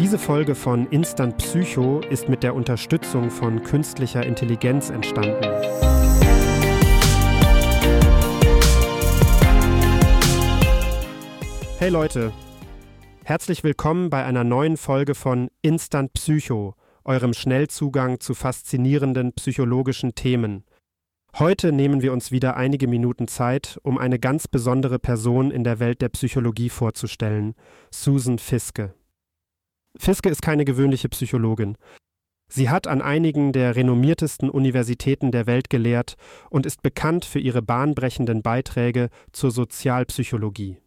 Diese Folge von Instant Psycho ist mit der Unterstützung von künstlicher Intelligenz entstanden. Hey Leute, herzlich willkommen bei einer neuen Folge von Instant Psycho, eurem Schnellzugang zu faszinierenden psychologischen Themen. Heute nehmen wir uns wieder einige Minuten Zeit, um eine ganz besondere Person in der Welt der Psychologie vorzustellen, Susan Fiske. Fiske ist keine gewöhnliche Psychologin. Sie hat an einigen der renommiertesten Universitäten der Welt gelehrt und ist bekannt für ihre bahnbrechenden Beiträge zur Sozialpsychologie.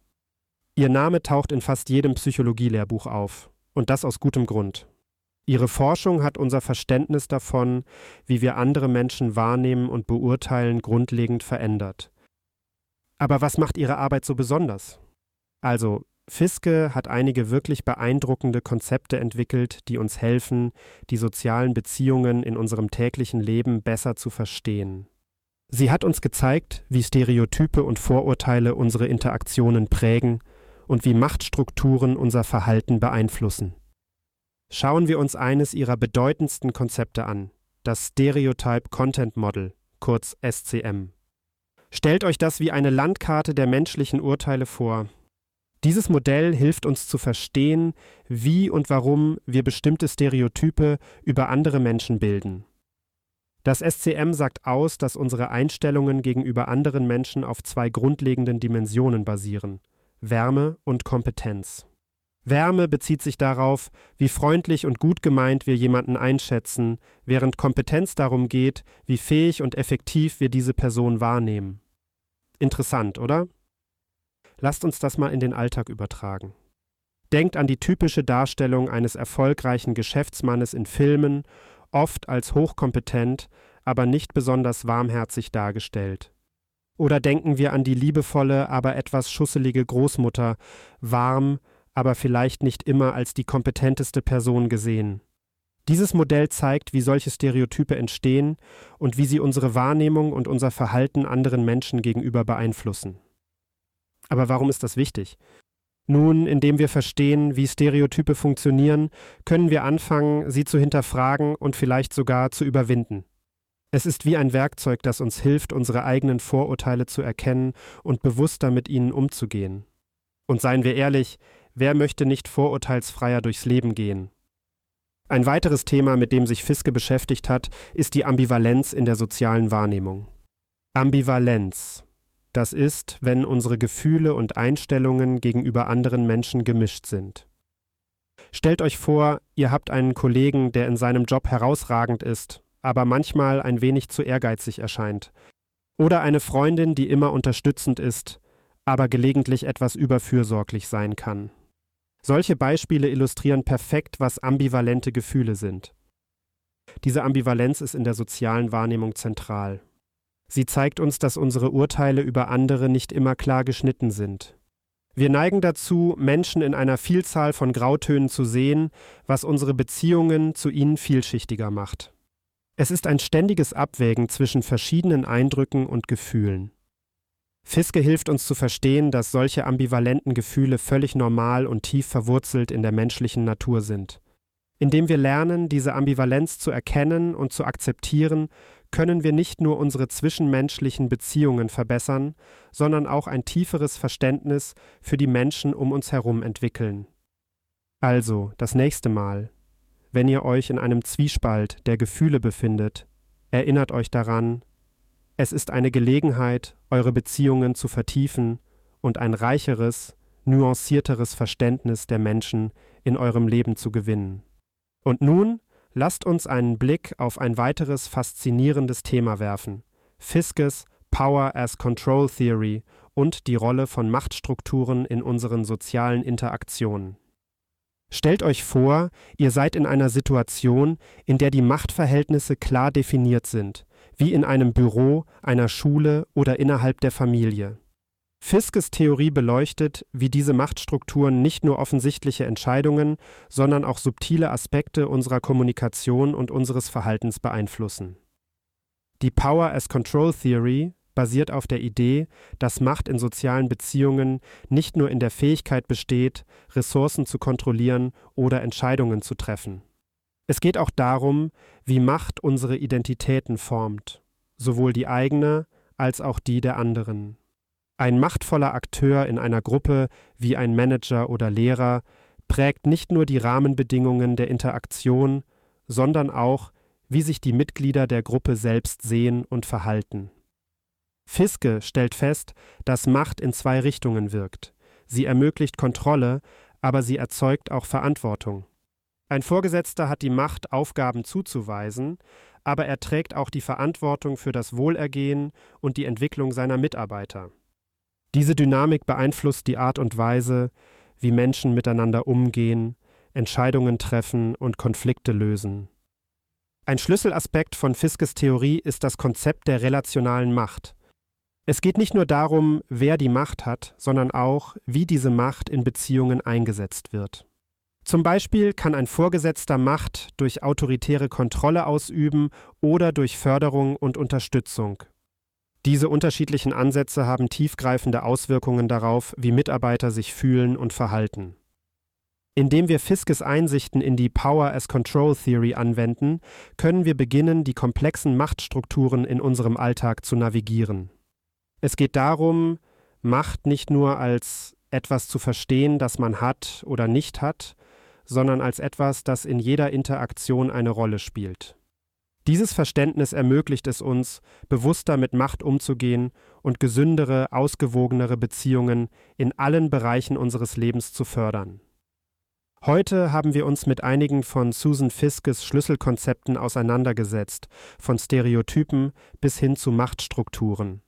Ihr Name taucht in fast jedem Psychologielehrbuch auf, und das aus gutem Grund. Ihre Forschung hat unser Verständnis davon, wie wir andere Menschen wahrnehmen und beurteilen, grundlegend verändert. Aber was macht ihre Arbeit so besonders? Also, Fiske hat einige wirklich beeindruckende Konzepte entwickelt, die uns helfen, die sozialen Beziehungen in unserem täglichen Leben besser zu verstehen. Sie hat uns gezeigt, wie Stereotype und Vorurteile unsere Interaktionen prägen und wie Machtstrukturen unser Verhalten beeinflussen. Schauen wir uns eines ihrer bedeutendsten Konzepte an, das Stereotype Content Model, kurz SCM. Stellt euch das wie eine Landkarte der menschlichen Urteile vor. Dieses Modell hilft uns zu verstehen, wie und warum wir bestimmte Stereotype über andere Menschen bilden. Das SCM sagt aus, dass unsere Einstellungen gegenüber anderen Menschen auf zwei grundlegenden Dimensionen basieren Wärme und Kompetenz. Wärme bezieht sich darauf, wie freundlich und gut gemeint wir jemanden einschätzen, während Kompetenz darum geht, wie fähig und effektiv wir diese Person wahrnehmen. Interessant, oder? Lasst uns das mal in den Alltag übertragen. Denkt an die typische Darstellung eines erfolgreichen Geschäftsmannes in Filmen, oft als hochkompetent, aber nicht besonders warmherzig dargestellt. Oder denken wir an die liebevolle, aber etwas schusselige Großmutter, warm, aber vielleicht nicht immer als die kompetenteste Person gesehen. Dieses Modell zeigt, wie solche Stereotype entstehen und wie sie unsere Wahrnehmung und unser Verhalten anderen Menschen gegenüber beeinflussen. Aber warum ist das wichtig? Nun, indem wir verstehen, wie Stereotype funktionieren, können wir anfangen, sie zu hinterfragen und vielleicht sogar zu überwinden. Es ist wie ein Werkzeug, das uns hilft, unsere eigenen Vorurteile zu erkennen und bewusster mit ihnen umzugehen. Und seien wir ehrlich, Wer möchte nicht vorurteilsfreier durchs Leben gehen? Ein weiteres Thema, mit dem sich Fiske beschäftigt hat, ist die Ambivalenz in der sozialen Wahrnehmung. Ambivalenz. Das ist, wenn unsere Gefühle und Einstellungen gegenüber anderen Menschen gemischt sind. Stellt euch vor, ihr habt einen Kollegen, der in seinem Job herausragend ist, aber manchmal ein wenig zu ehrgeizig erscheint. Oder eine Freundin, die immer unterstützend ist, aber gelegentlich etwas überfürsorglich sein kann. Solche Beispiele illustrieren perfekt, was ambivalente Gefühle sind. Diese Ambivalenz ist in der sozialen Wahrnehmung zentral. Sie zeigt uns, dass unsere Urteile über andere nicht immer klar geschnitten sind. Wir neigen dazu, Menschen in einer Vielzahl von Grautönen zu sehen, was unsere Beziehungen zu ihnen vielschichtiger macht. Es ist ein ständiges Abwägen zwischen verschiedenen Eindrücken und Gefühlen. Fiske hilft uns zu verstehen, dass solche ambivalenten Gefühle völlig normal und tief verwurzelt in der menschlichen Natur sind. Indem wir lernen, diese Ambivalenz zu erkennen und zu akzeptieren, können wir nicht nur unsere zwischenmenschlichen Beziehungen verbessern, sondern auch ein tieferes Verständnis für die Menschen um uns herum entwickeln. Also, das nächste Mal, wenn ihr euch in einem Zwiespalt der Gefühle befindet, erinnert euch daran, es ist eine Gelegenheit, eure Beziehungen zu vertiefen und ein reicheres, nuancierteres Verständnis der Menschen in eurem Leben zu gewinnen. Und nun lasst uns einen Blick auf ein weiteres faszinierendes Thema werfen: Fiskes Power as Control Theory und die Rolle von Machtstrukturen in unseren sozialen Interaktionen. Stellt euch vor, ihr seid in einer Situation, in der die Machtverhältnisse klar definiert sind, wie in einem Büro, einer Schule oder innerhalb der Familie. Fiskes Theorie beleuchtet, wie diese Machtstrukturen nicht nur offensichtliche Entscheidungen, sondern auch subtile Aspekte unserer Kommunikation und unseres Verhaltens beeinflussen. Die Power as Control Theory basiert auf der Idee, dass Macht in sozialen Beziehungen nicht nur in der Fähigkeit besteht, Ressourcen zu kontrollieren oder Entscheidungen zu treffen. Es geht auch darum, wie Macht unsere Identitäten formt, sowohl die eigene als auch die der anderen. Ein machtvoller Akteur in einer Gruppe wie ein Manager oder Lehrer prägt nicht nur die Rahmenbedingungen der Interaktion, sondern auch, wie sich die Mitglieder der Gruppe selbst sehen und verhalten. Fiske stellt fest, dass Macht in zwei Richtungen wirkt. Sie ermöglicht Kontrolle, aber sie erzeugt auch Verantwortung. Ein Vorgesetzter hat die Macht, Aufgaben zuzuweisen, aber er trägt auch die Verantwortung für das Wohlergehen und die Entwicklung seiner Mitarbeiter. Diese Dynamik beeinflusst die Art und Weise, wie Menschen miteinander umgehen, Entscheidungen treffen und Konflikte lösen. Ein Schlüsselaspekt von Fiskes Theorie ist das Konzept der relationalen Macht. Es geht nicht nur darum, wer die Macht hat, sondern auch, wie diese Macht in Beziehungen eingesetzt wird. Zum Beispiel kann ein Vorgesetzter Macht durch autoritäre Kontrolle ausüben oder durch Förderung und Unterstützung. Diese unterschiedlichen Ansätze haben tiefgreifende Auswirkungen darauf, wie Mitarbeiter sich fühlen und verhalten. Indem wir Fiskes Einsichten in die Power as Control Theory anwenden, können wir beginnen, die komplexen Machtstrukturen in unserem Alltag zu navigieren. Es geht darum, Macht nicht nur als etwas zu verstehen, das man hat oder nicht hat, sondern als etwas, das in jeder Interaktion eine Rolle spielt. Dieses Verständnis ermöglicht es uns, bewusster mit Macht umzugehen und gesündere, ausgewogenere Beziehungen in allen Bereichen unseres Lebens zu fördern. Heute haben wir uns mit einigen von Susan Fiskes Schlüsselkonzepten auseinandergesetzt, von Stereotypen bis hin zu Machtstrukturen.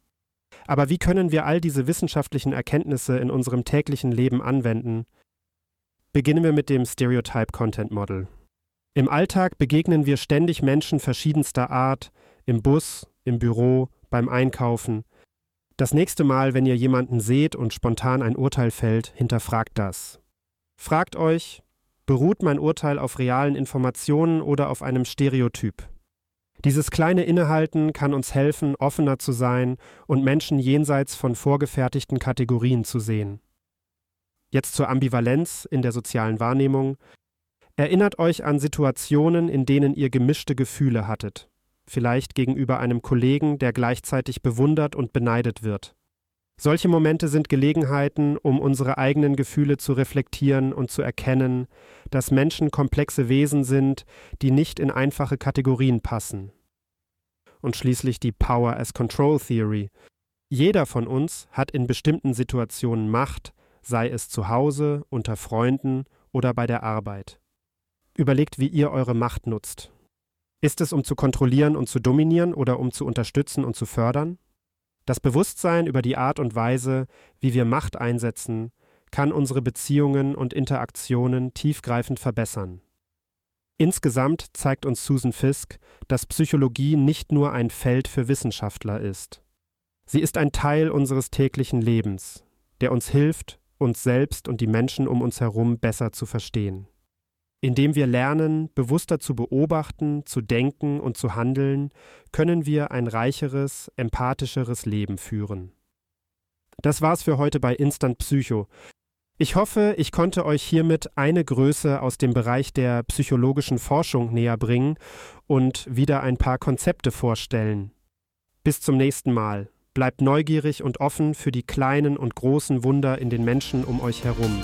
Aber wie können wir all diese wissenschaftlichen Erkenntnisse in unserem täglichen Leben anwenden? Beginnen wir mit dem Stereotype Content Model. Im Alltag begegnen wir ständig Menschen verschiedenster Art, im Bus, im Büro, beim Einkaufen. Das nächste Mal, wenn ihr jemanden seht und spontan ein Urteil fällt, hinterfragt das. Fragt euch, beruht mein Urteil auf realen Informationen oder auf einem Stereotyp? Dieses kleine Innehalten kann uns helfen, offener zu sein und Menschen jenseits von vorgefertigten Kategorien zu sehen. Jetzt zur Ambivalenz in der sozialen Wahrnehmung. Erinnert euch an Situationen, in denen ihr gemischte Gefühle hattet, vielleicht gegenüber einem Kollegen, der gleichzeitig bewundert und beneidet wird. Solche Momente sind Gelegenheiten, um unsere eigenen Gefühle zu reflektieren und zu erkennen, dass Menschen komplexe Wesen sind, die nicht in einfache Kategorien passen. Und schließlich die Power as Control Theory. Jeder von uns hat in bestimmten Situationen Macht, sei es zu Hause, unter Freunden oder bei der Arbeit. Überlegt, wie ihr eure Macht nutzt. Ist es, um zu kontrollieren und zu dominieren oder um zu unterstützen und zu fördern? Das Bewusstsein über die Art und Weise, wie wir Macht einsetzen, kann unsere Beziehungen und Interaktionen tiefgreifend verbessern. Insgesamt zeigt uns Susan Fisk, dass Psychologie nicht nur ein Feld für Wissenschaftler ist. Sie ist ein Teil unseres täglichen Lebens, der uns hilft, uns selbst und die Menschen um uns herum besser zu verstehen indem wir lernen, bewusster zu beobachten, zu denken und zu handeln, können wir ein reicheres, empathischeres Leben führen. Das war's für heute bei Instant Psycho. Ich hoffe, ich konnte euch hiermit eine Größe aus dem Bereich der psychologischen Forschung näher bringen und wieder ein paar Konzepte vorstellen. Bis zum nächsten Mal. Bleibt neugierig und offen für die kleinen und großen Wunder in den Menschen um euch herum.